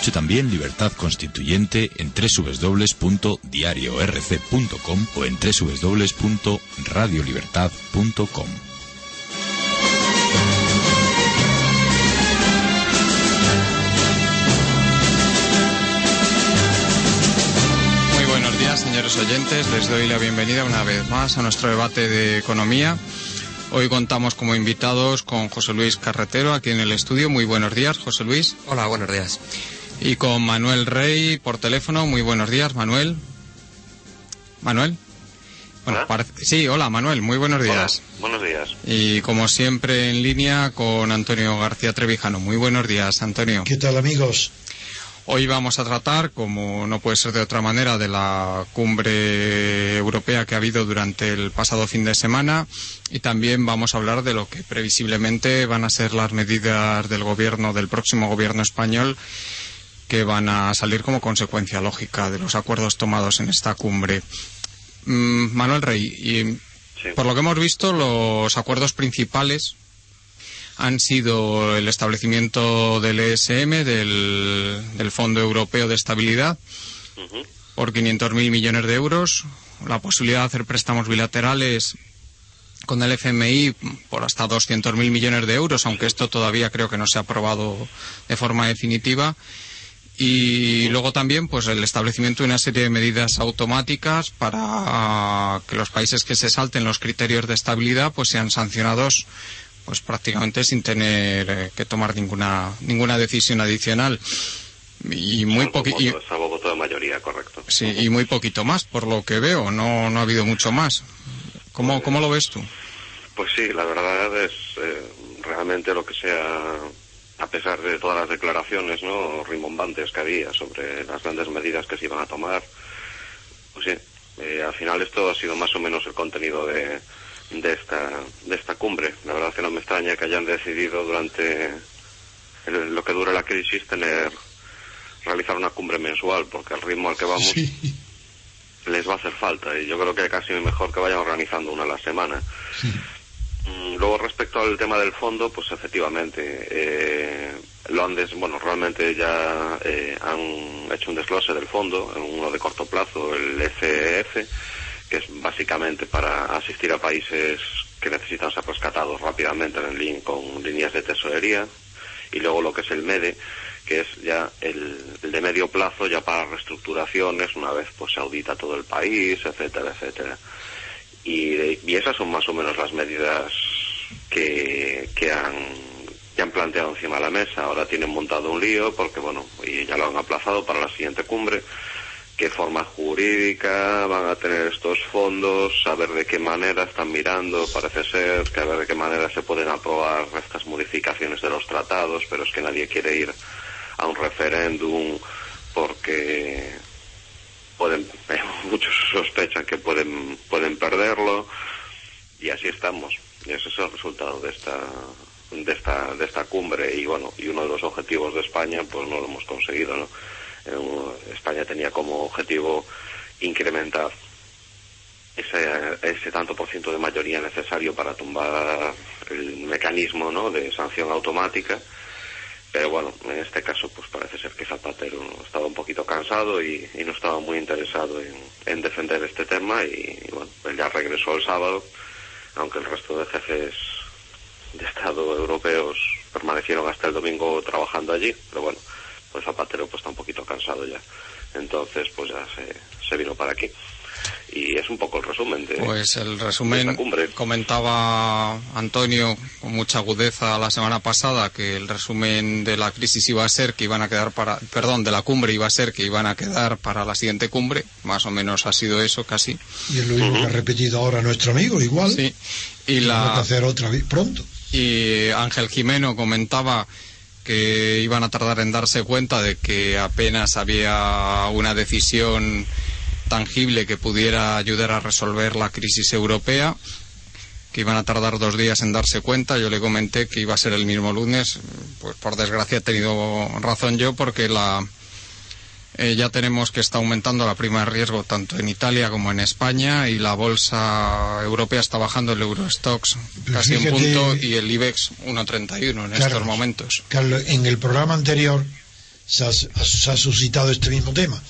Escuche también Libertad Constituyente en www.diariorc.com o en www.radiolibertad.com. Muy buenos días, señores oyentes. Les doy la bienvenida una vez más a nuestro debate de economía. Hoy contamos como invitados con José Luis Carretero aquí en el estudio. Muy buenos días, José Luis. Hola, buenos días. Y con Manuel Rey por teléfono. Muy buenos días, Manuel. Manuel. Bueno, Hola. parece- sí, hola, Manuel. Muy buenos días. Hola, buenos días. Y como siempre en línea con Antonio García Trevijano. Muy buenos días, Antonio. ¿Qué tal amigos? Hoy vamos a tratar, como no puede ser de otra manera, de la cumbre europea que ha habido durante el pasado fin de semana y también vamos a hablar de lo que previsiblemente van a ser las medidas del gobierno, del próximo gobierno español, que van a salir como consecuencia lógica de los acuerdos tomados en esta cumbre. Mm, Manuel Rey, y Sí. por lo que hemos visto, los acuerdos principales han sido el establecimiento del ESM, del, del Fondo Europeo de Estabilidad, Ujú. por 500.000 millones de euros, la posibilidad de hacer préstamos bilaterales con el FMI por hasta 200.000 millones de euros, aunque esto todavía creo que no se ha aprobado de forma definitiva. Y luego también pues el establecimiento de una serie de medidas automáticas para que los países que se salten los criterios de estabilidad pues sean sancionados pues prácticamente sin tener eh, que tomar ninguna ninguna decisión adicional y muy Salvo poqui- y- voto- salvo voto de mayoría, correcto. Sí, y muy poquito más, por lo que veo. No, no ha habido mucho más. ¿Cómo, cómo lo ves tú? Pues sí, la verdad es eh, realmente lo que sea, a pesar de todas las declaraciones no rimbombantes que había sobre las grandes medidas que se iban a tomar, pues sí, eh, al final esto ha sido más o menos el contenido de, de esta de esta cumbre. La verdad que no me extraña que hayan decidido durante el- lo que dure la crisis tener realizar una cumbre mensual, porque al ritmo al que vamos Sí, les va a hacer falta y yo creo que casi mejor que vayan organizando una a la semana. Luego respecto al tema del fondo, pues efectivamente eh, lo han des- bueno realmente ya eh, han hecho un desglose del fondo, uno de corto plazo, el FEF, que es básicamente para asistir a países que necesitan ser rescatados rápidamente en link con líneas de tesorería y luego lo que es el MEDE, que es ya el, el de medio plazo ya para reestructuraciones una vez pues se audita todo el país, etcétera, etcétera. Y, y esas son más o menos las medidas que, que han que han planteado encima de la mesa. Ahora tienen montado un lío porque bueno, y ya lo han aplazado para la siguiente cumbre. Qué forma jurídica van a tener estos fondos, saber de qué manera están mirando, parece ser, que a ver de qué manera se pueden aprobar estas modificaciones de los tratados, pero es que nadie quiere ir a un referéndum porque pueden, muchos sospechan que pueden, pueden perderlo y así estamos. Y ese es el resultado de esta de esta de esta cumbre y bueno y uno de los objetivos de España pues no lo hemos conseguido no Eh, España tenía como objetivo incrementar ese, ese tanto por ciento de mayoría necesario para tumbar el mecanismo ¿no? de sanción automática pero bueno en este caso pues parece ser que Zapatero estaba un poquito cansado y, y no estaba muy interesado en, en defender este tema y, bueno él ya regresó el sábado aunque el resto de jefes de Estado europeos permanecieron hasta el domingo trabajando allí, pero bueno, pues Zapatero pues está un poquito cansado ya. Entonces pues ya se, se vino para aquí. Y es un poco el resumen de. Pues el resumen comentaba Antonio con mucha agudeza la semana pasada que el resumen de la crisis iba a ser que iban a quedar para. Perdón, de la cumbre iba a ser que iban a quedar para la siguiente cumbre. Más o menos ha sido eso casi. Y es lo mismo que ha repetido ahora nuestro amigo, igual. Sí. Y la. hacer otra vez pronto. Y Ángel Jimeno comentaba que iban a tardar en darse cuenta de que apenas había una decisión tangible que pudiera ayudar a resolver la crisis europea, que iban a tardar dos días en darse cuenta. Yo le comenté que iba a ser el mismo lunes. Pues por desgracia he tenido razón yo porque la, eh, ya tenemos que está aumentando la prima de riesgo tanto en Italia como en España y la bolsa europea está bajando el Eurostox casi un punto y el IBEX 1,31 en estos momentos. Carlos, en el programa anterior se ha, suscitado este mismo tema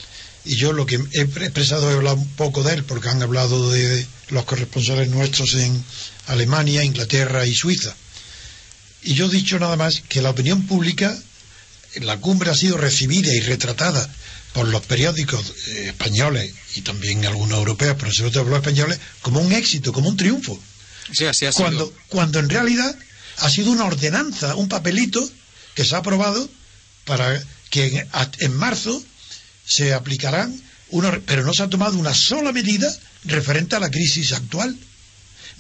y yo lo que he expresado he hablado un poco de él porque han hablado de los corresponsales nuestros en Alemania, Inglaterra y Suiza. Y yo he dicho nada más que la opinión pública, la cumbre ha sido recibida y retratada por los periódicos eh, españoles y también algunos europeos, pero sobre todo por los españoles, como un éxito, como un triunfo. Sí, así ha cuando, cuando en realidad ha sido una ordenanza, un papelito que se ha aprobado para que en, marzo se aplicarán, pero no se ha tomado una sola medida referente a la crisis actual,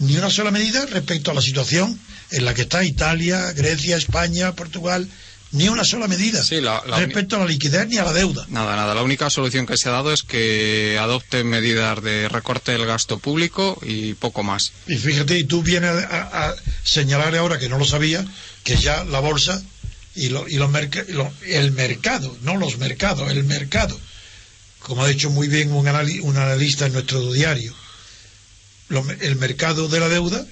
ni una sola medida respecto a la situación en la que está Italia, Grecia, España, Portugal, ni una sola medida respecto a la liquidez ni a la deuda. Nada, nada. La única solución que se ha dado es que adopten medidas de recorte del gasto público y poco más. Y fíjate, y tú vienes a, señalar ahora que no lo sabía, que ya la bolsa y, lo, y, los el mercado, no los mercados, el mercado, como ha dicho muy bien un, un analista en nuestro diario, el mercado de la deuda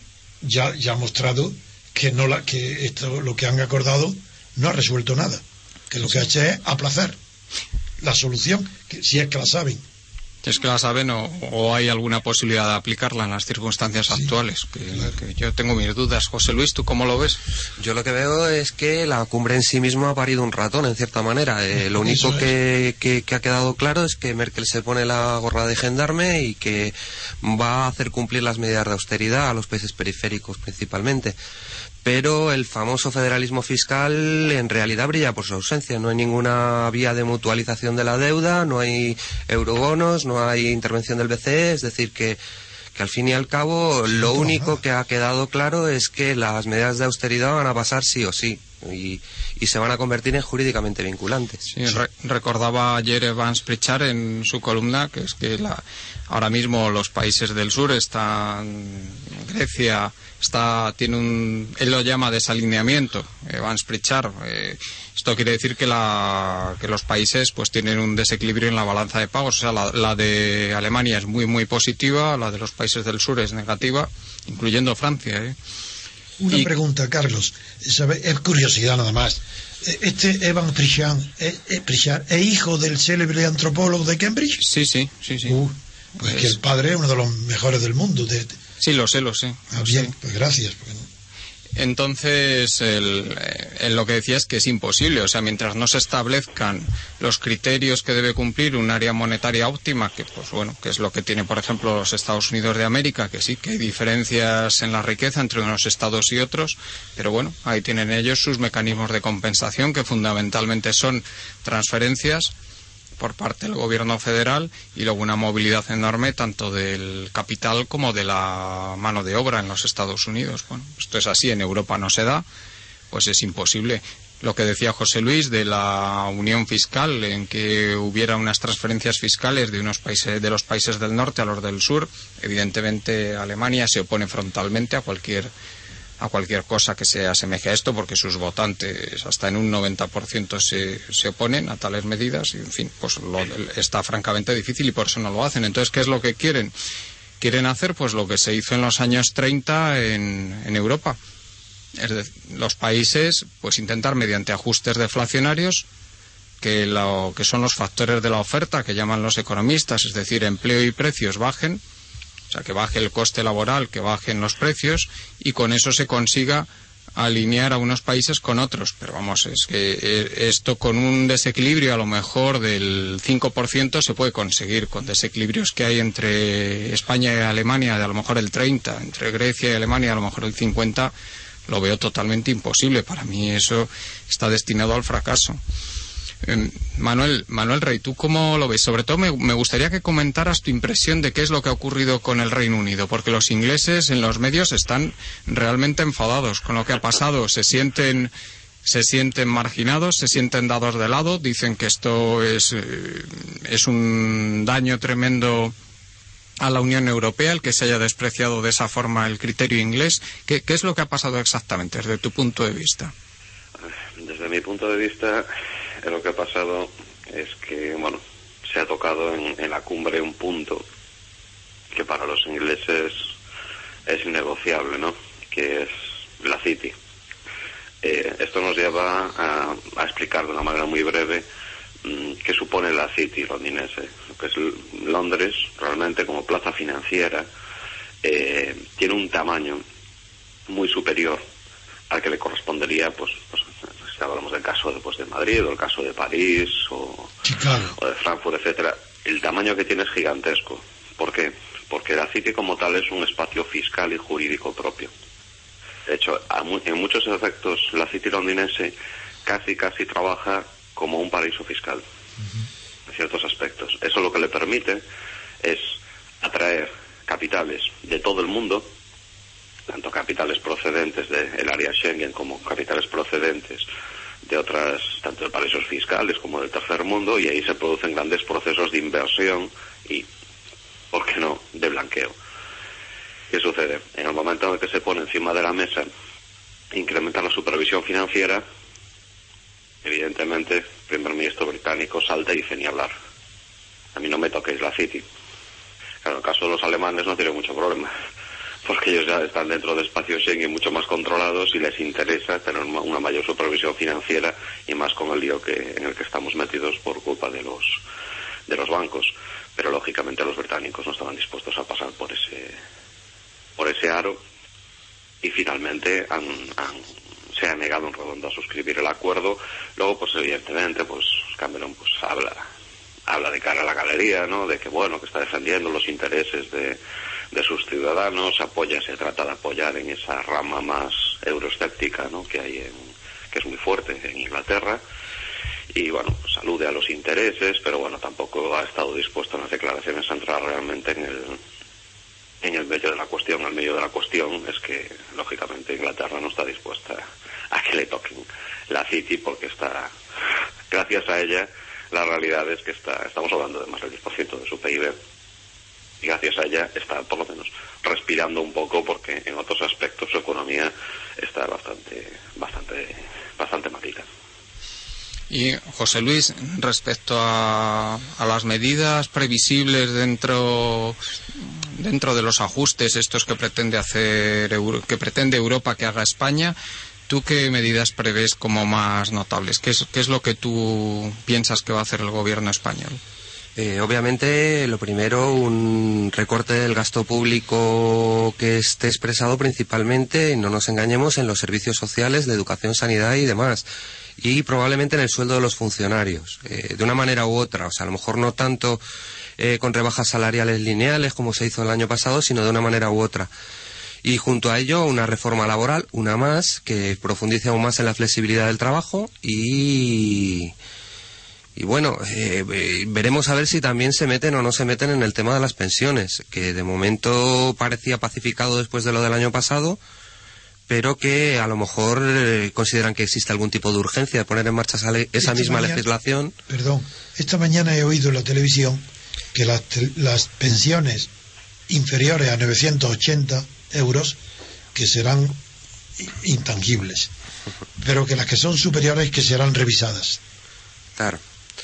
ya, ya ha mostrado que no la, que esto lo que han acordado no ha resuelto nada, que lo que ha hecho es aplazar la solución, que, si es que la saben. Es que la saben o, hay alguna posibilidad de aplicarla en las circunstancias actuales. Que, yo tengo mis dudas. José Luis, ¿tú cómo lo ves? Yo lo que veo es que la cumbre en sí misma ha parido un ratón, en cierta manera. Eh, lo único que, que, ha quedado claro es que Merkel se pone la gorra de gendarme y que va a hacer cumplir las medidas de austeridad a los países periféricos principalmente pero el famoso federalismo fiscal en realidad brilla por su ausencia. No hay ninguna vía de mutualización de la deuda, no hay eurobonos, no hay intervención del BCE, es decir, que, al fin y al cabo lo único que ha quedado claro es que las medidas de austeridad van a pasar sí o sí. Y, se van a convertir en jurídicamente vinculantes. recordaba ayer Evans Pritchard en su columna que es que la, ahora mismo los países del sur están Grecia, está tiene un él lo llama desalineamiento eh, Van Sprichar eh, esto quiere decir que la que los países pues tienen un desequilibrio en la balanza de pagos o sea la, de Alemania es muy muy positiva la de los países del sur es negativa incluyendo Francia ¿eh? una pregunta Carlos. Es curiosidad nada más. Este Evan Pritchard ¿es, hijo del célebre antropólogo de Cambridge sí sí sí sí. Uh, pues, que el padre es uno de los mejores del mundo de, Sí, lo sé, lo sé. Ah, bien, pues gracias. Entonces, el, eh, lo que decía es que es imposible. O sea, mientras no se establezcan los criterios que debe cumplir un área monetaria óptima, que, pues bueno, que es lo que tiene, por ejemplo, los Estados Unidos de América, que sí que hay diferencias en la riqueza entre unos estados y otros, pero bueno, ahí tienen ellos sus mecanismos de compensación, que fundamentalmente son transferencias por parte del gobierno federal y luego una movilidad enorme tanto del capital como de la mano de obra en los Estados Unidos. Bueno, esto es así, en Europa no se da, pues es imposible. Lo que decía José Luis de la unión fiscal, en que hubiera unas transferencias fiscales de unos países, de los países del norte a los del sur, evidentemente Alemania se opone frontalmente a cualquier a cualquier cosa que se asemeje a esto, porque sus votantes hasta en un 90% se, se oponen a tales medidas y, en fin, pues está francamente difícil y por eso no lo hacen. Entonces, ¿qué es lo que quieren? Quieren hacer pues lo que se hizo en los años 30 en, en Europa. Es los países pues intentar mediante ajustes deflacionarios que, lo, que son los factores de la oferta que llaman los economistas, es decir, empleo y precios bajen, o sea, que baje el coste laboral, que bajen los precios y con eso se consiga alinear a unos países con otros, pero vamos, es que eh, esto con un desequilibrio a lo mejor del 5% se puede conseguir, con desequilibrios que hay entre España y Alemania de a lo mejor el 30, entre Grecia y Alemania a lo mejor el 50, lo veo totalmente imposible. Para mí eso está destinado al fracaso. Manuel, Manuel Rey, ¿tú cómo lo ves? Sobre todo me, me, gustaría que comentaras tu impresión de qué es lo que ha ocurrido con el Reino Unido, porque los ingleses en los medios están realmente enfadados con lo que ha pasado, se sienten se sienten marginados, se sienten dados de lado, dicen que esto es, eh, es un daño tremendo a la Unión Europea el que se haya despreciado de esa forma el criterio inglés. ¿Qué, qué es lo que ha pasado exactamente desde tu punto de vista? Desde mi punto de vista, lo que ha pasado es que, bueno, se ha tocado en, la cumbre un punto que para los ingleses es innegociable, ¿no? Que es la City. Eh, esto nos lleva a, explicar de una manera muy breve mmm, qué supone la City londinense. Lo que es Londres, realmente como plaza financiera, eh, tiene un tamaño muy superior al que le correspondería pues, pues si hablamos del caso de, pues, de Madrid o el caso de París o, o, de Frankfurt, etcétera, el tamaño que tiene es gigantesco. ¿Por qué? Porque la City como tal es un espacio fiscal y jurídico propio. De hecho, en muchos efectos, la City londinense casi, casi trabaja como un paraíso fiscal, en ciertos aspectos. Eso lo que le permite es atraer capitales de todo el mundo, tanto capitales procedentes del área Schengen como capitales procedentes de otras, tanto de paraísos fiscales como del tercer mundo, y ahí se producen grandes procesos de inversión y, ¿por qué no?, de blanqueo. ¿Qué sucede? En el momento en el que se pone encima de la mesa incrementar la supervisión financiera, evidentemente el primer ministro británico salta y dice ni hablar. A mí no me toquéis la City. En el caso de los alemanes no tiene mucho problema, porque ellos ya están dentro de espacios Schengen mucho más controlados y les interesa tener una mayor supervisión financiera y más con el lío que, en el que estamos metidos por culpa de los, de los bancos. Pero lógicamente los británicos no estaban dispuestos a pasar por ese, por ese aro y finalmente han, han, se ha negado en redondo a suscribir el acuerdo. Luego, pues evidentemente, pues Cameron pues habla habla de cara a la galería, ¿no? De que bueno, que está defendiendo los intereses de, de sus ciudadanos, apoya, se trata de apoyar en esa rama más euroescéptica, ¿no? Que hay en, que es muy fuerte en Inglaterra. Y bueno, pues alude a los intereses, pero bueno, tampoco ha estado dispuesto en las declaraciones a entrar realmente en el en el medio de la cuestión, al medio de la cuestión es que lógicamente Inglaterra no está dispuesta a que le toquen la City porque está gracias a ella la realidad es que está, estamos hablando de más del 10% de su PIB gracias a ella está por lo menos respirando un poco porque en otros aspectos su economía está bastante bastante bastante malita. Y José Luis, respecto a, a, las medidas previsibles dentro dentro de los ajustes estos que pretende hacer que pretende Europa que haga España, ¿Tú qué medidas prevés como más notables? ¿Qué es, qué es lo que tú piensas que va a hacer el gobierno español? Eh, obviamente, lo primero, un recorte del gasto público que esté expresado principalmente, no nos engañemos, en los servicios sociales de educación, sanidad y demás. Y probablemente en el sueldo de los funcionarios, eh, de una manera u otra. O sea, a lo mejor no tanto eh, con rebajas salariales lineales como se hizo el año pasado, sino de una manera u otra y junto a ello una reforma laboral, una más, que profundice aún más en la flexibilidad del trabajo y, y bueno, eh, veremos a ver si también se meten o no se meten en el tema de las pensiones, que de momento parecía pacificado después de lo del año pasado, pero que a lo mejor eh, consideran que existe algún tipo de urgencia de poner en marcha esa, esa misma mañana, legislación. Perdón, esta mañana he oído en la televisión que las, las pensiones inferiores a 980 euros que serán intangibles, pero que las que son superiores que serán revisadas. Claro.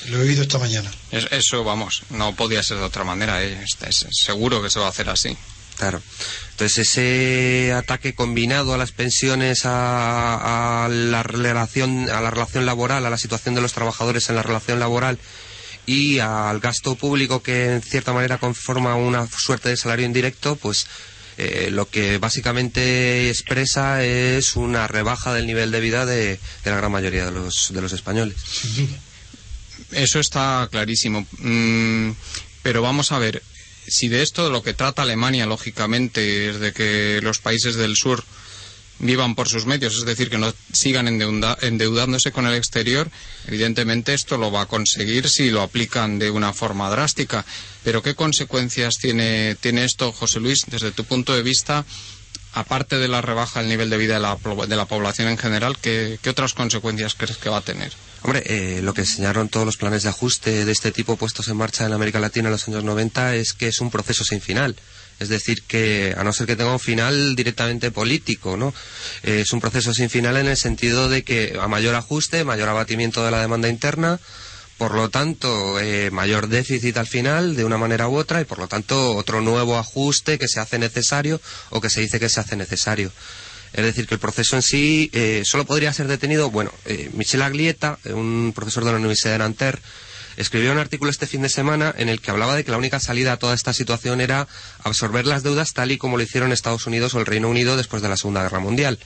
Lo he oído esta mañana. Es, eso, vamos, no podía ser de otra manera. ¿eh? Es, es, seguro que se va a hacer así. Claro. Entonces ese ataque combinado a las pensiones, a, a, la relación, a la relación laboral, a la situación de los trabajadores en la relación laboral y al gasto público que en cierta manera conforma una suerte de salario indirecto, pues eh, lo que básicamente expresa es una rebaja del nivel de vida de, la gran mayoría de los, de los españoles. Eso está clarísimo. Mm, pero vamos a ver, si de esto de lo que trata Alemania, lógicamente, es de que los países del sur vivan por sus medios, es decir, que no sigan endeudándose con el exterior, evidentemente esto lo va a conseguir si lo aplican de una forma drástica. Pero ¿qué consecuencias tiene, tiene esto, José Luis, desde tu punto de vista? Aparte de la rebaja del nivel de vida de la, de la población en general, ¿qué, otras consecuencias crees que va a tener? Hombre, eh, lo que enseñaron todos los planes de ajuste de este tipo puestos en marcha en América Latina en los años 90 es que es un proceso sin final. Es decir, que a no ser que tenga un final directamente político, ¿no? Eh, es un proceso sin final en el sentido de que a mayor ajuste, mayor abatimiento de la demanda interna, por lo tanto, eh, mayor déficit al final de una manera u otra y por lo tanto otro nuevo ajuste que se hace necesario o que se dice que se hace necesario. Es decir, que el proceso en sí eh, solo podría ser detenido. Bueno, Michel Aglieta, un profesor de la Universidad de Nanterre, escribió un artículo este fin de semana en el que hablaba de que la única salida a toda esta situación era absorber las deudas tal y como lo hicieron Estados Unidos o el Reino Unido después de la Segunda Guerra Mundial.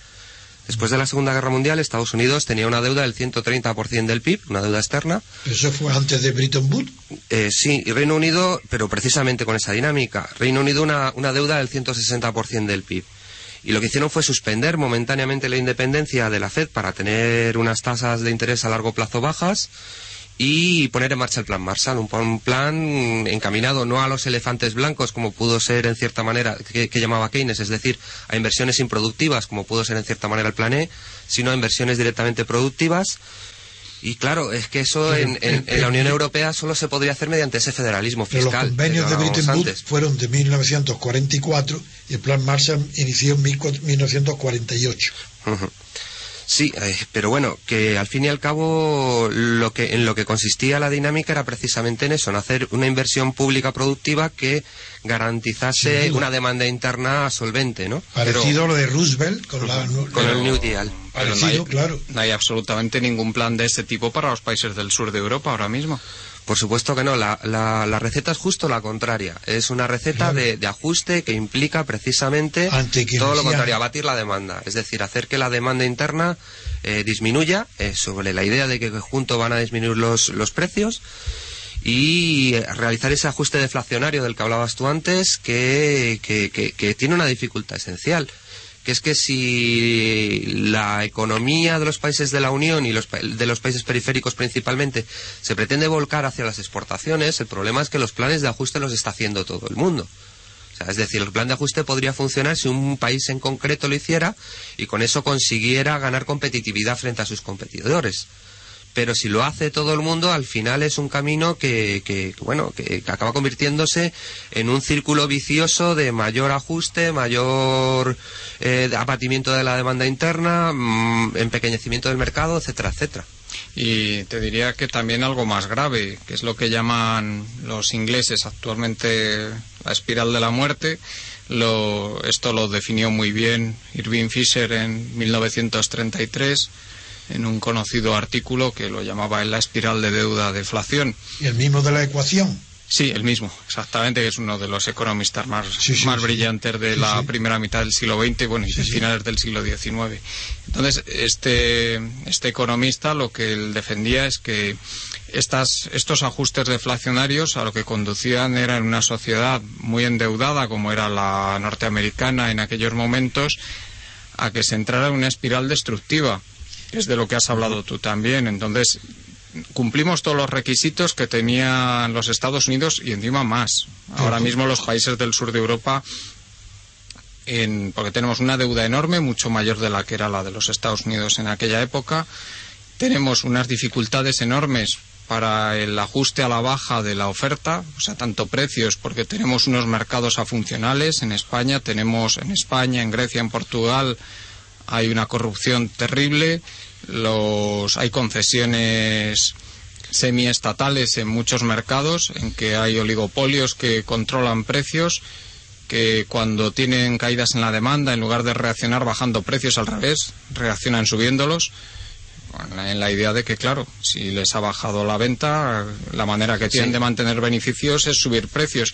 Después de la Segunda Guerra Mundial, Estados Unidos tenía una deuda del 130% del PIB, una deuda externa. ¿Eso fue antes de Bretton Woods? Eh, sí, y Reino Unido, pero precisamente con esa dinámica. Reino Unido una, una deuda del 160% del PIB. Y lo que hicieron fue suspender momentáneamente la independencia de la Fed para tener unas tasas de interés a largo plazo bajas y poner en marcha el plan Marshall, un, plan encaminado no a los elefantes blancos como pudo ser en cierta manera que, llamaba Keynes, es decir, a inversiones improductivas como pudo ser en cierta manera el plan E, sino a inversiones directamente productivas. Y claro, es que eso en, la Unión Europea solo se podría hacer mediante ese federalismo fiscal. los convenios de Bretton Woods fueron de 1944 y el plan Marshall inició en 1948. Sí, eh, pero bueno, que al fin y al cabo lo que, en lo que consistía la dinámica era precisamente en eso, en hacer una inversión pública productiva que garantizase una demanda interna solvente, ¿no? Parecido a lo de Roosevelt con, el New Deal. Parecido, claro. No hay absolutamente ningún plan de ese tipo para los países del sur de Europa ahora mismo. Por supuesto que no, la, la, receta es justo la contraria. Es una receta de, ajuste que implica precisamente todo lo contrario, abatir la demanda. Es decir, hacer que la demanda interna eh, disminuya eh, sobre la idea de que junto van a disminuir los, los precios y eh, realizar ese ajuste deflacionario del que hablabas tú antes que, que, que tiene una dificultad esencial es que si la economía de los países de la Unión y de los países periféricos principalmente se pretende volcar hacia las exportaciones, el problema es que los planes de ajuste los está haciendo todo el mundo. es decir, el plan de ajuste podría funcionar si un país en concreto lo hiciera y con eso consiguiera ganar competitividad frente a sus competidores pero si lo hace todo el mundo, al final es un camino que, bueno, que, acaba convirtiéndose en un círculo vicioso de mayor ajuste, mayor eh, abatimiento de la demanda interna, mm, empequeñecimiento del mercado, etcétera, etcétera. Y te diría que también algo más grave, que es lo que llaman los ingleses actualmente la espiral de la muerte. Lo, esto lo definió muy bien Irving Fisher en 1933 en un conocido artículo que lo llamaba en la espiral de deuda deflación. ¿Y el mismo de la ecuación? Sí, el mismo, exactamente, que es uno de los economistas más, más brillantes de la primera mitad del siglo XX bueno, y finales del siglo XIX. Entonces, este, este economista lo que él defendía es que estas, estos ajustes deflacionarios a lo que conducían era en una sociedad muy endeudada, como era la norteamericana en aquellos momentos, a que se entrara en una espiral destructiva es de lo que has hablado tú también. Entonces, cumplimos todos los requisitos que tenían los Estados Unidos y encima más. Ahora mismo los países del sur de Europa, en, porque tenemos una deuda enorme, mucho mayor de la que era la de los Estados Unidos en aquella época, tenemos unas dificultades enormes para el ajuste a la baja de la oferta, o sea, tanto precios, porque tenemos unos mercados afuncionales en España, tenemos en España, en Grecia, en Portugal, hay una corrupción terrible, los, hay concesiones semiestatales en muchos mercados en que hay oligopolios que controlan precios que cuando tienen caídas en la demanda, en lugar de reaccionar bajando precios al revés, reaccionan subiéndolos, en la idea de que, claro, si les ha bajado la venta, la manera que tienen de mantener beneficios es subir precios.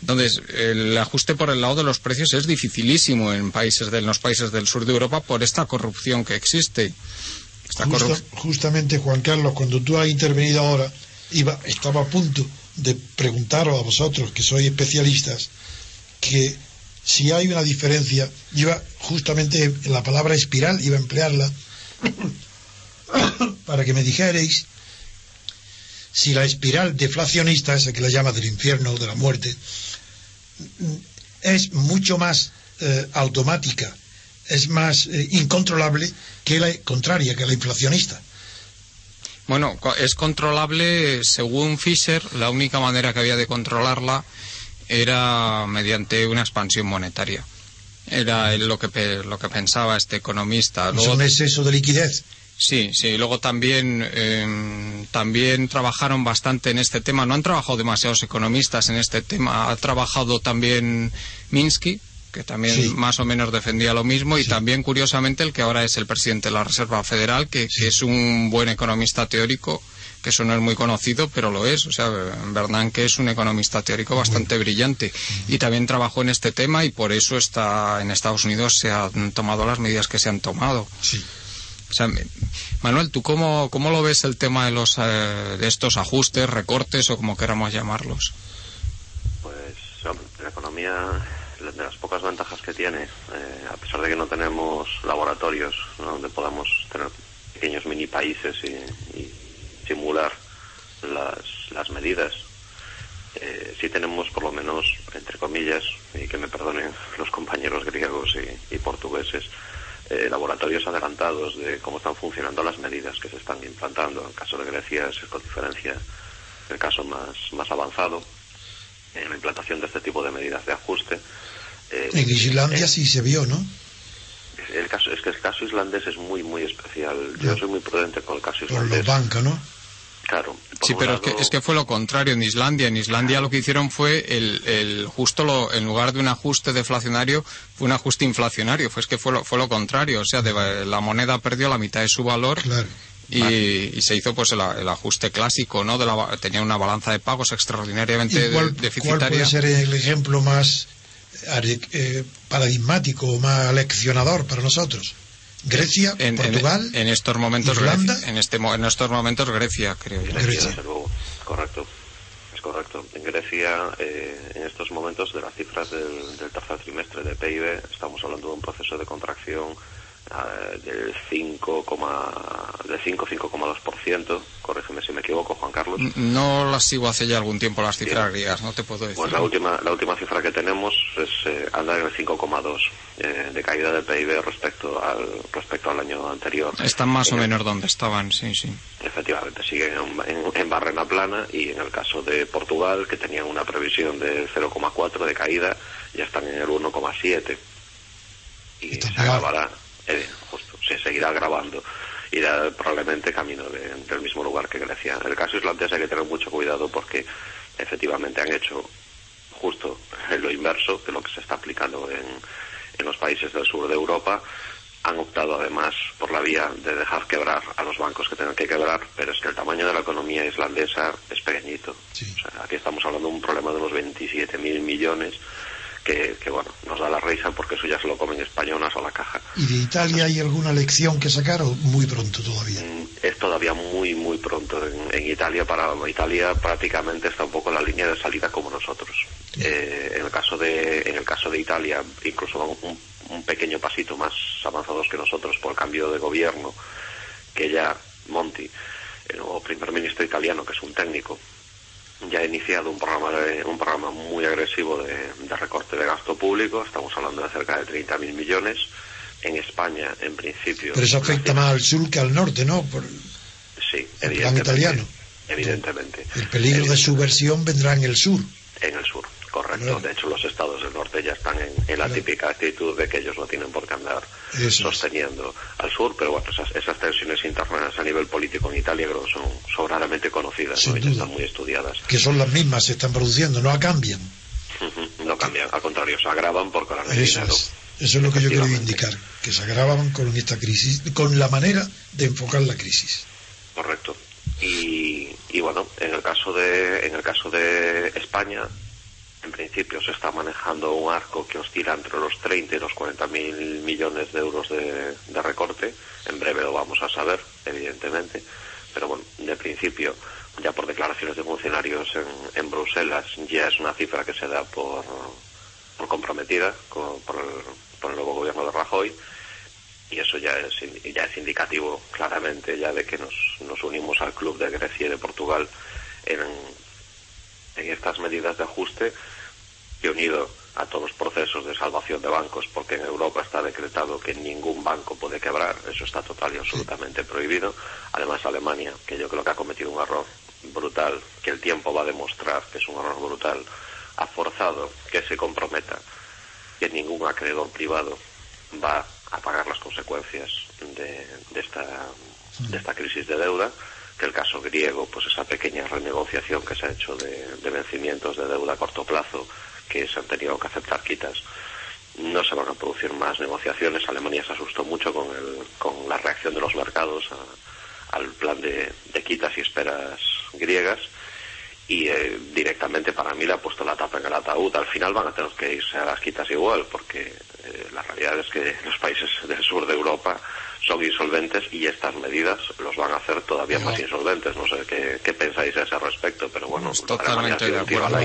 Entonces, el ajuste por el lado de los precios es dificilísimo en países de, en los países del sur de Europa por esta corrupción que existe. Esta Justa- corrup- justamente, Juan Carlos, cuando tú has intervenido ahora, iba, estaba a punto de preguntaros a vosotros, que sois especialistas, que si hay una diferencia, iba justamente la palabra espiral, iba a emplearla, para que me dijerais si la espiral deflacionista, esa que la llama del infierno o de la muerte, es mucho más eh, automática, es más eh, incontrolable que la contraria, que la inflacionista. Bueno, es controlable, según Fisher, la única manera que había de controlarla era mediante una expansión monetaria. Era lo que, lo que pensaba este economista. Es Luego- un exceso de liquidez. Sí, sí. Luego también, eh, también trabajaron bastante en este tema. No han trabajado demasiados economistas en este tema. Ha trabajado también Minsky, que también Sí. más o menos defendía lo mismo. Y también, curiosamente, el que ahora es el presidente de la Reserva Federal, que, que es un buen economista teórico, que eso no es muy conocido, pero lo es. O sea, Bernanke es un economista teórico bastante brillante. Y también trabajó en este tema y por eso está en Estados Unidos se han tomado las medidas que se han tomado. Sí. Manuel, ¿tú cómo, cómo lo ves el tema de, los, eh, de estos ajustes, recortes o como queramos llamarlos? Pues la economía, de las pocas ventajas que tiene, eh, a pesar de que no tenemos laboratorios donde podamos tener pequeños mini países y, y simular las, las medidas, eh, sí tenemos por lo menos, entre comillas, y que me perdonen los compañeros griegos y, y portugueses, eh, laboratorios adelantados de cómo están funcionando las medidas que se están implantando. En el caso de Grecia es con diferencia el caso más, más avanzado en la implantación de este tipo de medidas de ajuste. Eh, En Islandia eh, sí se vio, ¿no? el caso, es que el caso islandés es muy, muy especial. Yo No. soy muy prudente con el caso Por islandés. los bancos, ¿no? Claro. Sí, pero es que, lado- es que fue lo contrario en Islandia. En Islandia lo que hicieron fue el, el justo lo, en lugar de un ajuste deflacionario, fue un ajuste inflacionario. Fue es que fue lo, fue lo contrario. O sea, de- la moneda perdió la mitad de su valor Claro. y, y se hizo pues el, el ajuste clásico, ¿no? De la, ba- tenía una balanza de pagos extraordinariamente ¿Y cuál, de- cuál deficitaria. puede ser el ejemplo más eh, paradigmático o más leccionador para nosotros? ¿Grecia? En, en- ¿Portugal? en estos momentos ¿Irlanda? Grecia, en este en estos momentos Grecia creo yo. Grecia, Grecia. desde luego. Correcto. Es correcto. En Grecia, eh, en estos momentos de las cifras del, del tercer trimestre de PIB, estamos hablando de un proceso de contracción eh, del 5, del 5-5,2%. Corrígeme si me equivoco, Juan Carlos. No las sigo hace ya algún tiempo las cifras griegas, no te puedo decir. Pues la última, la última cifra que tenemos es eh, anda en el 5,2 eh, de caída del PIB respecto al respecto al año anterior. Están más o el- menos donde estaban, sí, sí. Efectivamente, siguen en, en- en barrena plana y en el caso de Portugal, que tenían una previsión de 0,4 de caída, ya están en el 1,7 y Está se peor. Justo, se seguirá agravando. Irá probablemente camino de- del mismo lugar que Grecia. En el caso islandés hay que tener mucho cuidado porque efectivamente han hecho justo lo inverso de lo que se está aplicando en, en los países del sur de Europa. Han optado además por la vía de dejar quebrar a los bancos que tengan que quebrar, pero es que el tamaño de la economía islandesa es pequeñito. Sí. O sea, aquí estamos hablando de un problema de unos 27.000 millones que, que, bueno, nos da la risa porque eso ya se lo comen españolas a la caja. ¿Y de Italia hay alguna lección que sacar o muy pronto todavía? Mm, Es todavía muy, muy pronto. En, en Italia, para Italia prácticamente está un poco en la línea de salida como nosotros. Eh, en el caso de, en el caso de Italia, incluso un, un pequeño pasito más avanzados que nosotros por cambio de gobierno, que ya Monti, el nuevo primer ministro italiano, que es un técnico, ya ha iniciado un programa de- un programa muy agresivo de, de recorte de gasto público. Estamos hablando de cerca de 30.000 millones. En España, en principio. Pero eso afecta más al sur que al norte, ¿no? Por Sí, el plan italiano. Evidentemente. El peligro de Evidente- subversión vendrá en el sur. En el sur, correcto. Claro. De hecho, los estados del norte ya están en, en la Claro. típica actitud de que ellos no tienen por qué andar Eso sosteniendo al sur, pero bueno, esas, esas tensiones internas a nivel político en Italia creo que son sobradamente conocidas ¿no? y están muy estudiadas. Que son las mismas, se están produciendo, no cambian. No cambian, al contrario, se agravan no hay Eso dinero. es. Eso es lo que yo quiero indicar, que se agravaban con esta crisis, con la manera de enfocar la crisis. Correcto. Y, y bueno, en el caso de en el caso de España en principio se está manejando un arco que oscila entre los 30 y los 40 mil millones de euros de, recorte. En breve lo vamos a saber, evidentemente. Pero bueno, de principio, ya por declaraciones de funcionarios en, Bruselas, ya es una cifra que se da por, por comprometida por, el, nuevo gobierno de Rajoy. Y eso ya es, ya es indicativo claramente ya de que nos, nos unimos al club de Grecia y de Portugal en, en estas medidas de ajuste que unido a todos los procesos de salvación de bancos, porque en Europa está decretado que ningún banco puede quebrar, eso está total y absolutamente prohibido. Además, Alemania, que yo creo que ha cometido un error brutal, que el tiempo va a demostrar que es un error brutal, ha forzado que se comprometa que ningún acreedor privado va a pagar las consecuencias de, esta, de esta crisis de deuda que el caso griego, pues esa pequeña renegociación que se ha hecho de, vencimientos de deuda a corto plazo, que se han tenido que aceptar quitas, no se van a producir más negociaciones. Alemania se asustó mucho con, el, con la reacción de los mercados al plan de, quitas y esperas griegas y eh, directamente para mí le ha puesto la tapa en el ataúd. Al final van a tener que irse a las quitas igual, porque eh, la realidad es que los países del sur de Europa son insolventes y estas medidas los van a hacer todavía más insolventes. No sé qué, pensáis a ese respecto, pero bueno, totalmente de acuerdo.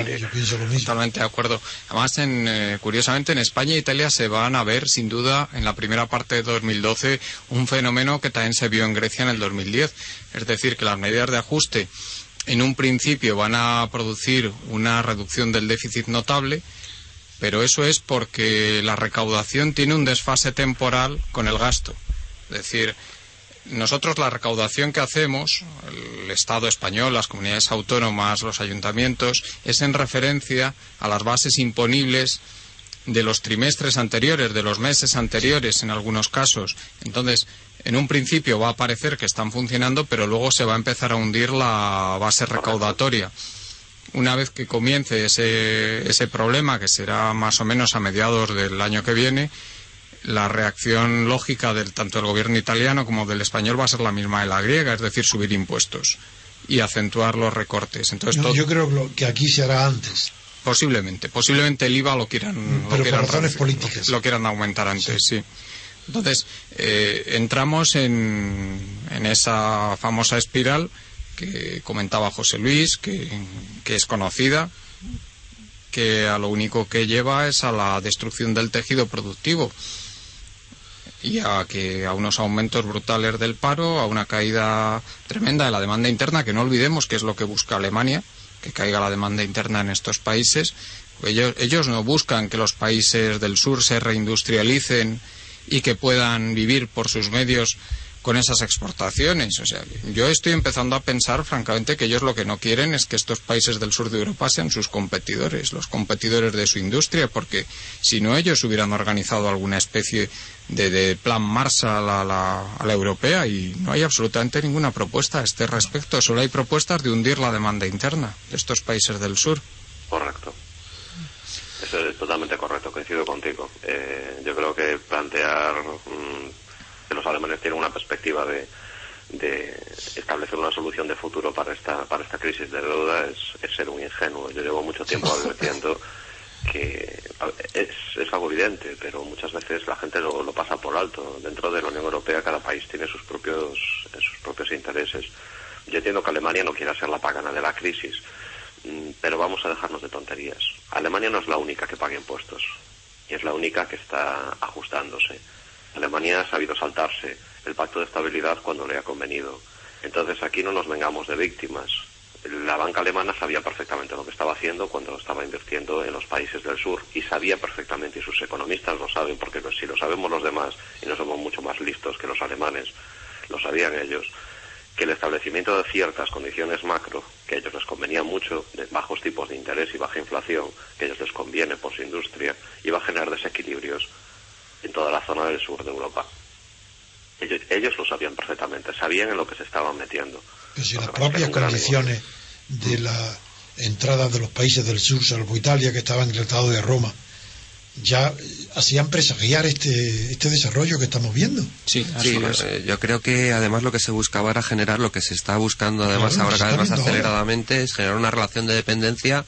Totalmente de acuerdo. Además, en, eh, curiosamente, en España e Italia se van a ver, sin duda, en la primera parte de 2012, un fenómeno que también se vio en Grecia en el 2010. Es decir, que las medidas de ajuste en un principio van a producir una reducción del déficit notable, pero eso es porque la recaudación tiene un desfase temporal con el gasto. Es decir, nosotros la recaudación que hacemos, el Estado español, las comunidades autónomas, los ayuntamientos, es en referencia a las bases imponibles de los trimestres anteriores, de los meses anteriores en algunos casos. Entonces, en un principio va a parecer que están funcionando, pero luego se va a empezar a hundir la base recaudatoria. Una vez que comience ese, problema, que será más o menos a mediados del año que viene, la reacción lógica del tanto del gobierno italiano como del español va a ser la misma de la griega, es decir, subir impuestos y acentuar los recortes. Entonces, Yo creo que aquí se hará antes. Posiblemente, posiblemente el IVA lo quieran, Pero lo quieran, razones políticas. Lo quieran aumentar antes, sí. Entonces, eh, entramos en, en, esa famosa espiral que comentaba José Luis, que, que es conocida, que a lo único que lleva es a la destrucción del tejido productivo y a que a unos aumentos brutales del paro, a una caída tremenda de la demanda interna, que no olvidemos que es lo que busca Alemania, que caiga la demanda interna en estos países. Ellos, ellos no buscan que los países del sur se reindustrialicen y que puedan vivir por sus medios con esas exportaciones. O sea, yo estoy empezando a pensar, francamente, que ellos lo que no quieren es que estos países del sur de Europa sean sus competidores, los competidores de su industria, porque si no ellos hubieran organizado alguna especie de, plan Marshall a la, a la europea y no hay absolutamente ninguna propuesta a este respecto. Solo hay propuestas de hundir la demanda interna de estos países del sur. Correcto. Eso es totalmente correcto, coincido contigo. Eh, yo creo que plantear mm, que los alemanes tienen una perspectiva de, establecer una solución de futuro para esta para esta crisis de deuda es, ser un ingenuo. Yo llevo mucho tiempo advirtiendo que es, algo evidente, pero muchas veces la gente lo, pasa por alto. Dentro de la Unión Europea cada país tiene sus propios sus propios intereses. Yo entiendo que Alemania no quiera ser la pagana de la crisis, mm, pero vamos a dejarnos de tonterías. Alemania no es la única que paga impuestos y es la única que está ajustándose Alemania ha sabido saltarse el pacto de estabilidad cuando le ha convenido. Entonces aquí no nos vengamos de víctimas. La banca alemana sabía perfectamente lo que estaba haciendo cuando estaba invirtiendo en los países del sur y sabía perfectamente, y sus economistas lo saben, porque si lo sabemos los demás y no somos mucho más listos que los alemanes, lo sabían ellos, que el establecimiento de ciertas condiciones macro, que a ellos les convenía mucho, de bajos tipos de interés y baja inflación, que a ellos les conviene por su industria, iba a generar desequilibrios en toda la zona del sur de Europa. Ellos, lo sabían perfectamente, sabían en lo que se estaban metiendo. Pero si las propias condiciones de la entrada de los países del sur, salvo Italia, que estaba en el Tratado de Roma, ya hacían presagiar este, este desarrollo que estamos viendo. Sí, eh, yo creo que además lo que se buscaba era generar lo que se está buscando además ahora cada vez más aceleradamente, es generar una relación de dependencia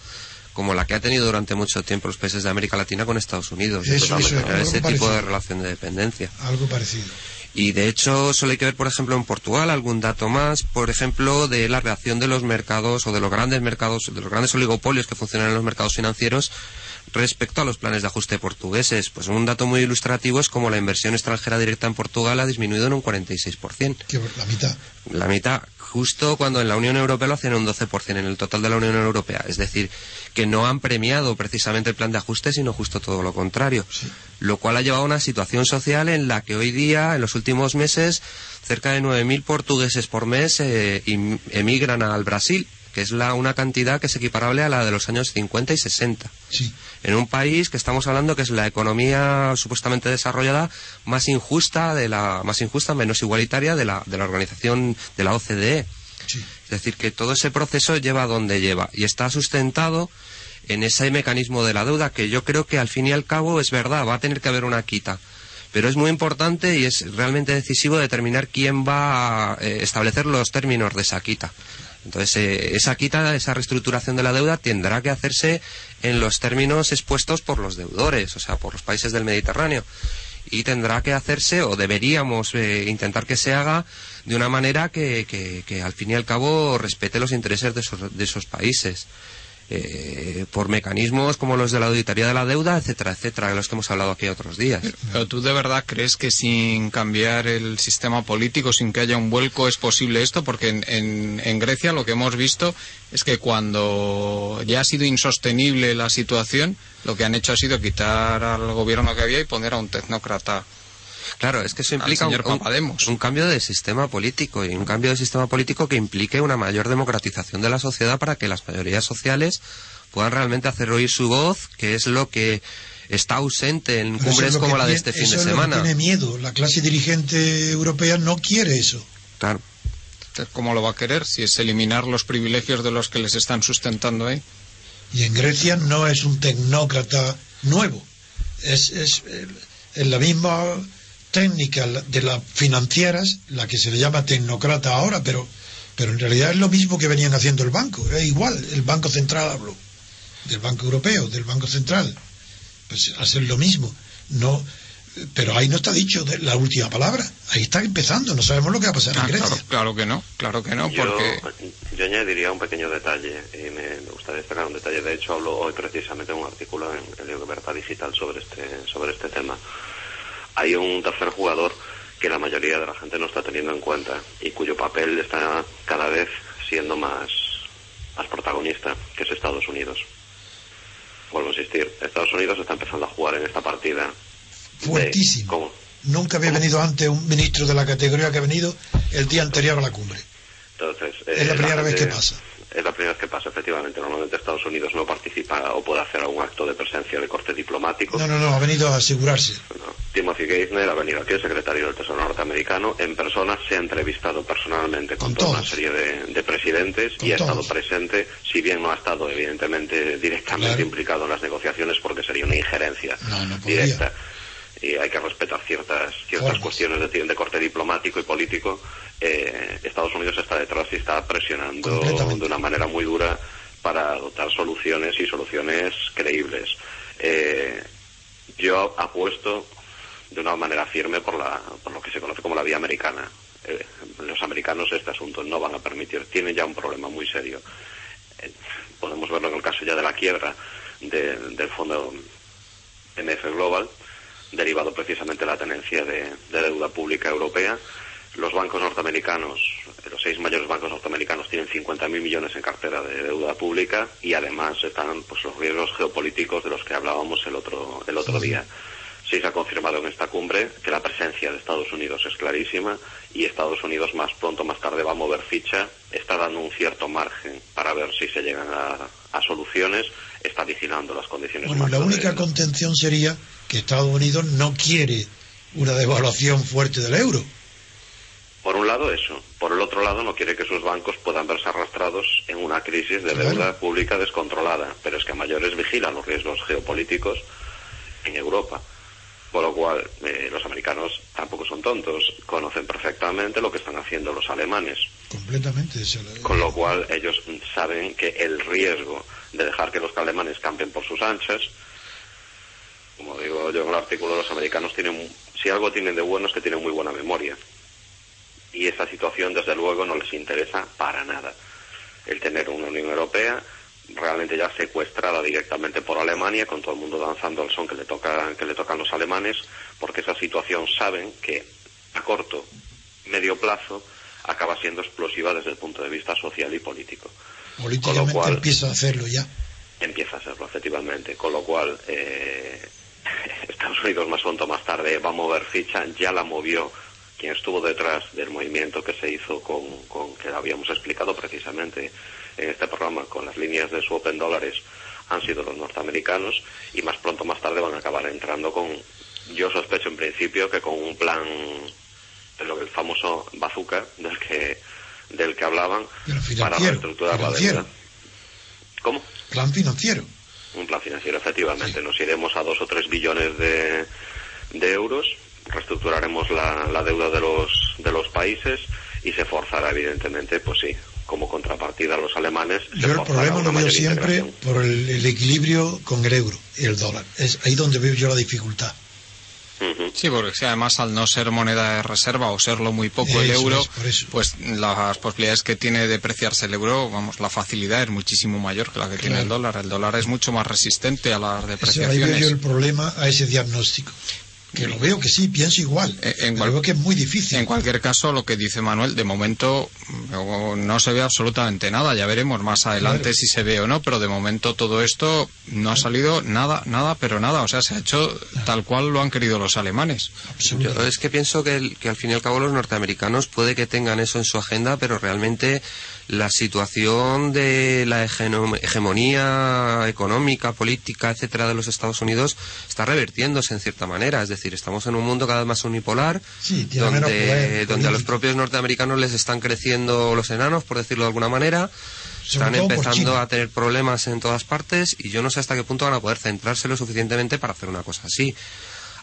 como la que ha tenido durante mucho tiempo los países de América Latina con Estados Unidos. Eso, eso, ese tipo de relación de dependencia. Algo parecido. Y de hecho, solo hay que ver, por ejemplo, en Portugal algún dato más, por ejemplo, de la reacción de los mercados o de los grandes mercados, de los grandes oligopolios que funcionan en los mercados financieros respecto a los planes de ajuste portugueses. Pues un dato muy ilustrativo es como la inversión extranjera directa en Portugal ha disminuido en un 46%. Que la mitad. La mitad, justo cuando en la Unión Europea lo hacían un 12% en el total de la Unión Europea. Es decir, que no han premiado precisamente el plan de ajuste, sino justo todo lo contrario. Sí. Lo cual ha llevado a una situación social en la que hoy día, en los últimos meses, cerca de 9.000 portugueses por mes eh, emigran al Brasil, que es la, una cantidad que es equiparable a la de los años 50 y 60 Sí. en un país que estamos hablando que es la economía supuestamente desarrollada más injusta de la más injusta menos igualitaria de la de la organización de la OCDE Sí. es decir que todo ese proceso lleva a donde lleva y está sustentado en ese mecanismo de la deuda que yo creo que al fin y al cabo es verdad va a tener que haber una quita pero es muy importante y es realmente decisivo determinar quién va a eh, establecer los términos de esa quita. Entonces, eh, esa quita, esa reestructuración de la deuda tendrá que hacerse en los términos expuestos por los deudores, o sea, por los países del Mediterráneo. Y tendrá que hacerse, o deberíamos eh, intentar que se haga, de una manera que, que- que al fin y al cabo respete los intereses de esos, de esos países. Eh, por mecanismos como los de la auditoría de la deuda, etcétera, etcétera, de los que hemos hablado aquí otros días. Pero tú de verdad crees que sin cambiar el sistema político, sin que haya un vuelco, es posible esto? Porque en, en- en Grecia lo que hemos visto es que cuando ya ha sido insostenible la situación, lo que han hecho ha sido quitar al gobierno que había y poner a un tecnócrata. Claro, es que eso implica un, señor un- Papademos. un cambio de sistema político y un cambio de sistema político que implique una mayor democratización de la sociedad para que las mayorías sociales puedan realmente hacer oír su voz, que es lo que está ausente en Pero cumbres es como la de este fin eso de es lo que semana. tiene miedo. La clase dirigente europea no quiere eso. Claro. ¿Cómo lo va a querer si es eliminar los privilegios de los que les están sustentando ahí? Y en Grecia no es un tecnócrata nuevo. Es, es, es la misma técnica la- de las financieras, la que se le llama tecnócrata ahora, pero, pero en realidad es lo mismo que venían haciendo el banco. Es igual, el Banco Central hablo, del Banco Europeo, del Banco Central. Pues hacer lo mismo. No, pero ahí no está dicho de- la última palabra. Ahí está empezando, no sabemos lo que va a pasar Ah, en Grecia. claro, claro que no, claro que no, yo, porque... yo añadiría un pequeño detalle, y me, gustaría destacar un detalle. De hecho, hablo hoy precisamente en un artículo en el Libertad Digital sobre este, sobre este tema. Hay un tercer jugador que la mayoría de la gente no está teniendo en cuenta y cuyo papel está cada vez siendo más, más protagonista, que es Estados Unidos. Vuelvo a insistir, Estados Unidos está empezando a jugar en esta partida. de Fuertísimo. cómo- Nunca había ¿Cómo? venido antes un ministro de la categoría que ha venido el día anterior a la cumbre. Entonces, Es la eh, primera vez gente- que pasa. Es la primera vez que pasa, efectivamente. Normalmente Estados Unidos no participa o puede hacer algún acto de presencia de corte diplomático. No, no, no, ha venido a asegurarse. No. Timothy Geithner ha venido aquí, el secretario del Tesoro norteamericano, en persona, se ha entrevistado personalmente con, Con toda una todos. serie de, de presidentes Con y ha todos. estado presente, si bien no ha estado evidentemente directamente Claro. implicado en las negociaciones porque sería una injerencia No, no podría. Y hay que respetar ciertas, ciertas Formas. cuestiones de, de corte diplomático y político. Eh, Estados Unidos está detrás y está presionando de una manera muy dura para adoptar soluciones y soluciones creíbles. Eh, yo apuesto de una manera firme por, la, por lo que se conoce como la vía americana. Eh, los americanos este asunto no van a permitir, tienen ya un problema muy serio. Eh, podemos verlo en el caso ya de la quiebra de- del fondo MF Global, derivado precisamente de la tenencia de, de deuda pública europea. Los bancos norteamericanos, eh, los seis mayores bancos norteamericanos tienen 50.000 millones en cartera de deuda pública y además están pues, los riesgos geopolíticos de los que hablábamos el otro, el otro día. Sí se ha confirmado en esta cumbre que la presencia de Estados Unidos es clarísima y Estados Unidos más pronto más tarde va a mover ficha, está dando un cierto margen para ver si se llegan a, a soluciones, está vigilando las condiciones. Bueno, la única contención sería que Estados Unidos no quiere una devaluación fuerte del euro. Por un lado eso, por el otro lado no quiere que sus bancos puedan verse arrastrados en una crisis de Claro. deuda pública descontrolada, pero es que a mayores vigilan los riesgos geopolíticos en Europa. Por lo cual, eh, los americanos tampoco son tontos, conocen perfectamente lo que están haciendo los alemanes. Completamente. Con lo cual, ellos saben que el riesgo de dejar que los alemanes campen por sus anchas. Como digo yo en el artículo, los americanos tienen, si algo tienen de bueno es que tienen muy buena memoria. Y esa situación, desde luego, no les interesa para nada. El tener una Unión Europea realmente ya secuestrada directamente por Alemania, con todo el mundo danzando el son que le, toca, que le tocan los alemanes, porque esa situación saben que a corto, medio plazo, acaba siendo explosiva desde el punto de vista social y político. Políticamente cual, empieza a hacerlo ya. Empieza a hacerlo, efectivamente. Con lo cual, eh, Estados Unidos más pronto más tarde va a mover ficha, ya la movió quien estuvo detrás del movimiento que se hizo con, con que habíamos explicado precisamente en este programa con las líneas de swap en dólares han sido los norteamericanos y más pronto más tarde van a acabar entrando con, yo sospecho en principio que con un plan, lo el famoso bazooka del que del que hablaban para reestructurar la deuda. ¿Cómo? Plan financiero. Un plan financiero, efectivamente. Nos iremos a dos o tres billones de, de euros, reestructuraremos la, la deuda de los, de los países y se forzará, evidentemente, pues sí, como contrapartida a los alemanes. Yo el problema lo veo siempre por el, equilibrio con el euro y el dólar. Es ahí donde veo yo la dificultad. Sí, porque si además al no ser moneda de reserva o serlo muy poco el euro, pues las posibilidades que tiene de depreciarse el euro, vamos, la facilidad es muchísimo mayor que la que tiene el dólar. El dólar es mucho más resistente a las depreciaciones. ahí veo yo el problema a ese diagnóstico. Que lo veo que sí, pienso igual. Eh, en pero que es muy difícil. En cualquier caso, lo que dice Manuel, de momento no se ve absolutamente nada. Ya veremos más adelante si se ve o no, pero de momento todo esto no ha salido nada, nada, pero nada. O sea, se ha hecho tal cual lo han querido los alemanes. Yo es que pienso que, que al fin y al cabo los norteamericanos puede que tengan eso en su agenda, pero realmente la situación de la hegemonía económica, política, etcétera, de los Estados Unidos está revertiéndose en cierta manera. Es decir, estamos en un mundo cada vez más unipolar, donde, donde a los propios norteamericanos les están creciendo los enanos, por decirlo de alguna manera. Están empezando a tener problemas en todas partes y yo no sé hasta qué punto van a poder centrarse lo suficientemente para hacer una cosa así.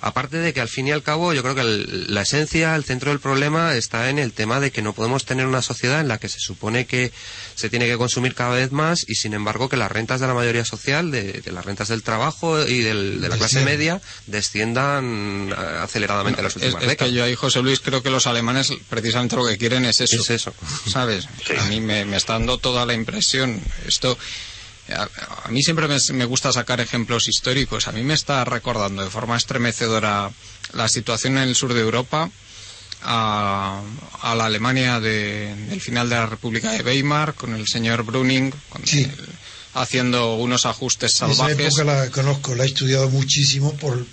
Aparte de que al fin y al cabo yo creo que la esencia, el centro del problema está en el tema de que no podemos tener una sociedad en la que se supone que se tiene que consumir cada vez más y sin embargo que las rentas de la mayoría social, de, las rentas del trabajo y de la clase media desciendan eh, aceleradamente en las últimas es, que yo ahí, José Luis, creo que los alemanes precisamente lo que quieren es eso. Es eso. ¿Sabes? A mí me, me está dando toda la impresión. Esto a, mí siempre me, gusta sacar ejemplos históricos. A mí me está recordando de forma estremecedora la situación en el sur de Europa a, la Alemania del final de la República de Weimar con el señor Brüning haciendo unos ajustes salvajes. Esa época la conozco, la he estudiado muchísimo por,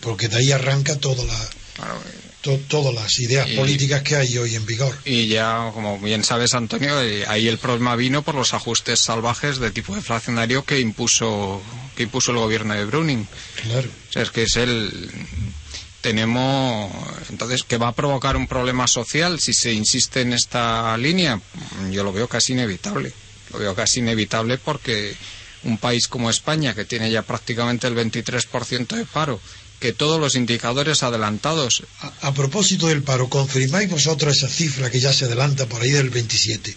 porque de ahí arranca toda la todas las ideas políticas que hay hoy en vigor. Y ya, como bien sabes, Antonio, eh, ahí el problema vino por los ajustes salvajes de tipo deflacionario que impuso, que impuso el gobierno de Browning. Claro. O sea, es que es el. Tenemos. Entonces, ¿qué va a provocar un problema social si se insiste en esta línea? Yo lo veo casi inevitable. Lo veo casi inevitable porque un país como España, que tiene ya prácticamente el 23% de paro, que todos los indicadores adelantados. A, propósito del paro, ¿confirmáis vosotros esa cifra que ya se adelanta por ahí del 27?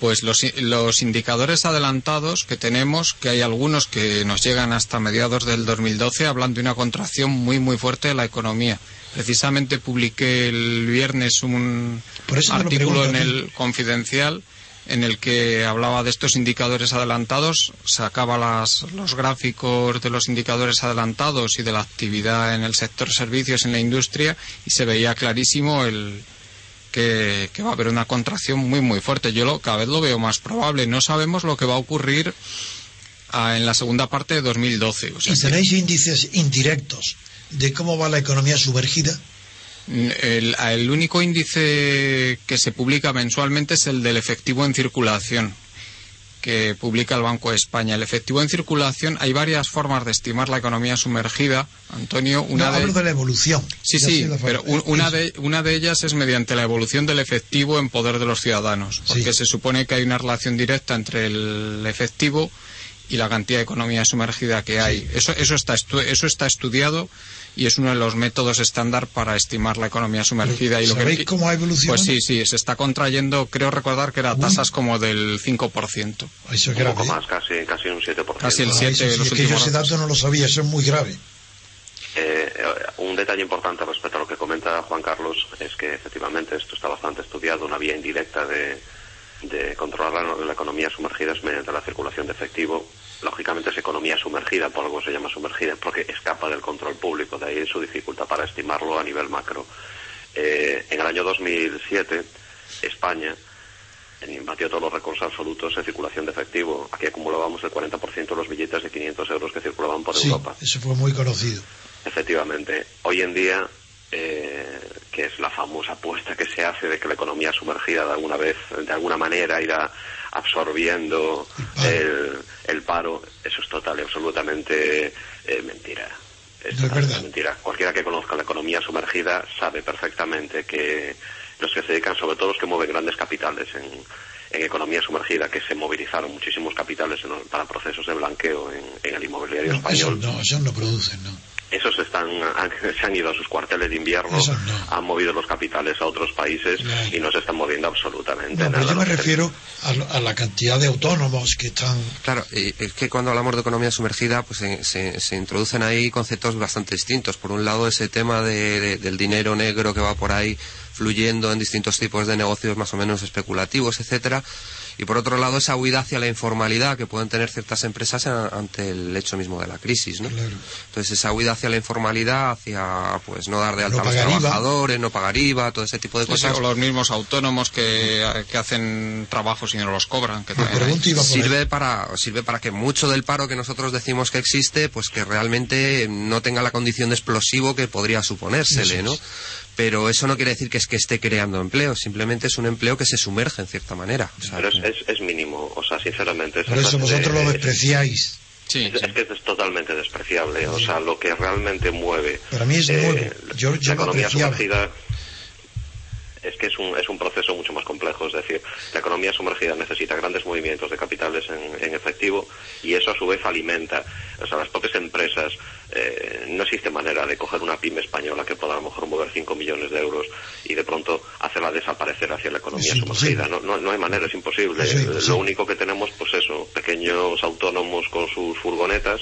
Pues los, los indicadores adelantados que tenemos, que hay algunos que nos llegan hasta mediados del 2012, hablan de una contracción muy, muy fuerte de la economía. Precisamente publiqué el viernes un artículo en el Confidencial en el que hablaba de estos indicadores adelantados, sacaba las, los gráficos de los indicadores adelantados y de la actividad en el sector servicios en la industria y se veía clarísimo el, que, va a haber una contracción muy muy fuerte. Yo lo, cada vez lo veo más probable. No sabemos lo que va a ocurrir ah, en la segunda parte de 2012. ¿Y tenéis índices indirectos de cómo va la economía sumergida? El, único índice que se publica mensualmente es el del efectivo en circulación que publica el Banco de España. El efectivo en circulación, hay varias formas de estimar la economía sumergida, Antonio. Una de... hablo de la evolución. Sí, sí, pero una de, una de ellas es mediante la evolución del efectivo en poder de los ciudadanos, porque se supone que hay una relación directa entre el efectivo y la cantidad de economía sumergida que hay. Eso, eso, está, eso está estudiado y es uno de los métodos estándar para estimar la economía sumergida. y lo ¿Sabéis que, cómo ha evolucionado? Pues sí, sí, se está contrayendo, creo recordar que era tasas como del 5%. Eso es Un poco más, casi, casi un 7%. Casi el Ah, siete eso de sí, los es que yo ese datos. dato no lo sabía, eso es muy grave. Eh, eh, un detalle importante respecto a lo que comenta Juan Carlos es que efectivamente esto está bastante estudiado. Una vía indirecta de, de controlar la, la economía sumergida es mediante la circulación de efectivo. Lógicamente es economía sumergida, por algo se llama sumergida, porque escapa del control público, de ahí su dificultad para estimarlo a nivel macro. Eh, en el año 2007, España batió todos los récords absolutos en circulación de efectivo. Aquí acumulábamos el 40% de los billetes de 500 euros que circulaban por Sí, Europa. eso fue muy conocido. Efectivamente, hoy en día, eh, que es la famosa apuesta que se hace de que la economía sumergida de alguna vez, de alguna manera, irá absorbiendo el, el paro, eso es total y absolutamente eh, mentira. Es No es mentira. Cualquiera que conozca la economía sumergida sabe perfectamente que los que se dedican, sobre todo los que mueven grandes capitales en, en economía sumergida, que se movilizaron muchísimos capitales en- para procesos de blanqueo en, en el inmobiliario No, español. no, esos no producen, no. Esos están, han- se han ido a sus cuarteles de invierno, no. han movido los capitales a otros países Claro. y no se están moviendo absolutamente No, nada. pero yo me refiero a, la cantidad de autónomos que están... Claro, es que cuando hablamos de economía sumergida, pues se, se- se introducen ahí conceptos bastante distintos. Por un lado, ese tema de- de- del dinero negro que va por ahí fluyendo en distintos tipos de negocios más o menos especulativos, etcétera. Y por otro lado, esa huida hacia la informalidad que pueden tener ciertas empresas ante el hecho mismo de la crisis, ¿no? Claro. Entonces, esa huida hacia la informalidad, hacia pues no dar de alta No a los IVA. trabajadores, no pagar IVA, todo ese tipo de Sí, sí, cosas. o los mismos autónomos que, que hacen trabajos y no los cobran. Que sirve para sirve para que mucho del paro que nosotros decimos que existe pues que realmente no tenga la condición de explosivo que podría suponérsele no. Pero eso no quiere decir que es que esté creando empleo simplemente es un empleo que se sumerge en cierta manera O sea, Pero es, es, es mínimo, o sea, sinceramente. Por eso clase de- vosotros lo despreciáis. Sí, Es, sí. es que es totalmente despreciable. O sea, lo que realmente mueve. Para mí es eh. Yo- yo la economía sumergida es que es un, es un proceso mucho más complejo. Es decir, la economía sumergida necesita grandes movimientos de capitales en, en efectivo y eso a su vez alimenta. O sea, las propias empresas. eh, no existe manera de coger una pyme española que pueda a lo mejor mover 5 millones de euros y de pronto hacerla desaparecer hacia la economía sumergida. No, no, no hay manera, es imposible. Es imposible. Lo único que tenemos, pues eso, pequeños autónomos con sus furgonetas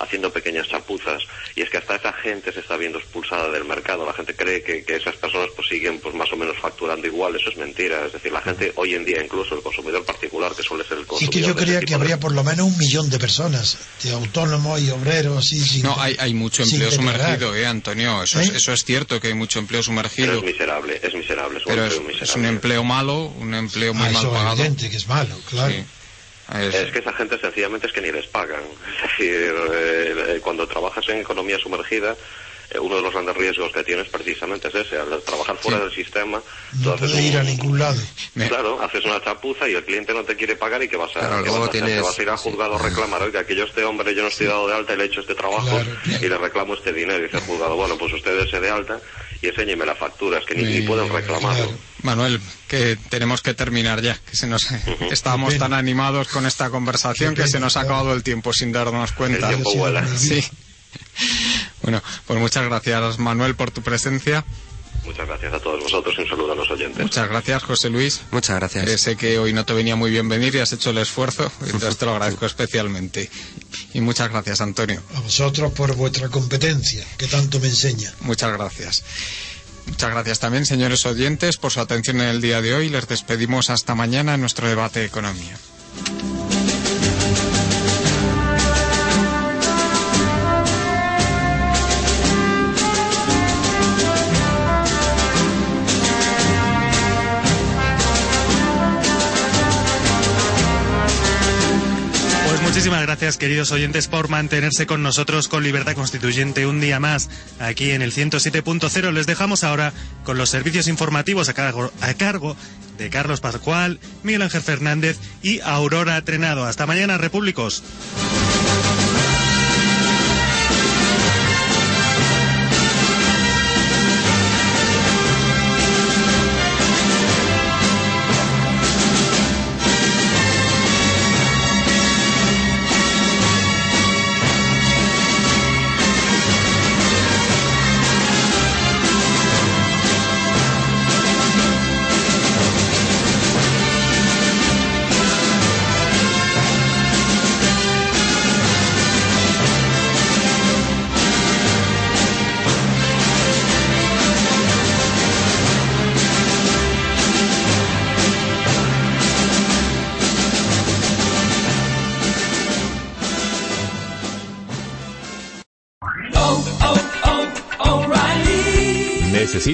haciendo pequeñas chapuzas y es que hasta esa gente se está viendo expulsada del mercado la gente cree que, que esas personas pues siguen pues más o menos facturando igual eso es mentira es decir la gente hoy en día incluso el consumidor particular que suele ser el Sí, consumidor que yo creía que tipo de- habría por lo menos un millón de personas, de autónomos y obreros, así, sin... No, hay, hay mucho empleo declarar. sumergido, ¿eh, Antonio? Eso, ¿Eh? Es, eso es cierto que hay mucho empleo pero sumergido, es miserable es miserable es un pero es, empleo es miserable un empleo malo, un empleo muy Ah, mal eso es pagado. evidente que es malo, claro. Sí. Es- Es que esa gente sencillamente es que ni les pagan. Es decir, eh, eh, cuando trabajas en economía sumergida, eh, uno de los grandes riesgos que tienes precisamente es ese, al trabajar fuera Sí. del sistema. tú No haces ir a ningún lado. Claro, haces una chapuza y el cliente no te quiere pagar y que vas a, Claro, qué vas a hacer? Te vas a ir a juzgado a reclamar, oiga, que yo este hombre, yo no estoy dado de alta y le he hecho este trabajo Claro, claro. y le reclamo este dinero. Y dice el juzgado, bueno, pues usted se de alta y enséñeme la factura, es que ni, ni Sí, pueden reclamarlo. claro. Manuel, que tenemos que terminar ya, que se nos estábamos tan animados con esta conversación que se nos ha acabado el tiempo sin darnos cuenta. El tiempo vuela. Sí. Bueno, pues muchas gracias Manuel por tu presencia. Muchas gracias a todos vosotros y un saludo a los oyentes. Muchas gracias José Luis. muchas gracias Eh, sé que hoy no te venía muy bien venir y has hecho el esfuerzo, entonces te lo agradezco especialmente. Y muchas gracias Antonio. A vosotros por vuestra competencia, que tanto me enseña. Muchas gracias. Muchas gracias también, señores oyentes, por su atención en el día de hoy. Les despedimos hasta mañana en nuestro debate de economía. Muchísimas gracias, queridos oyentes, por mantenerse con nosotros con Libertad Constituyente un día más aquí en el 107.0. Les dejamos ahora con los servicios informativos a cargo, de Carlos Pascual, Miguel Ángel Fernández y Aurora Trenado. Hasta mañana, repúblicos.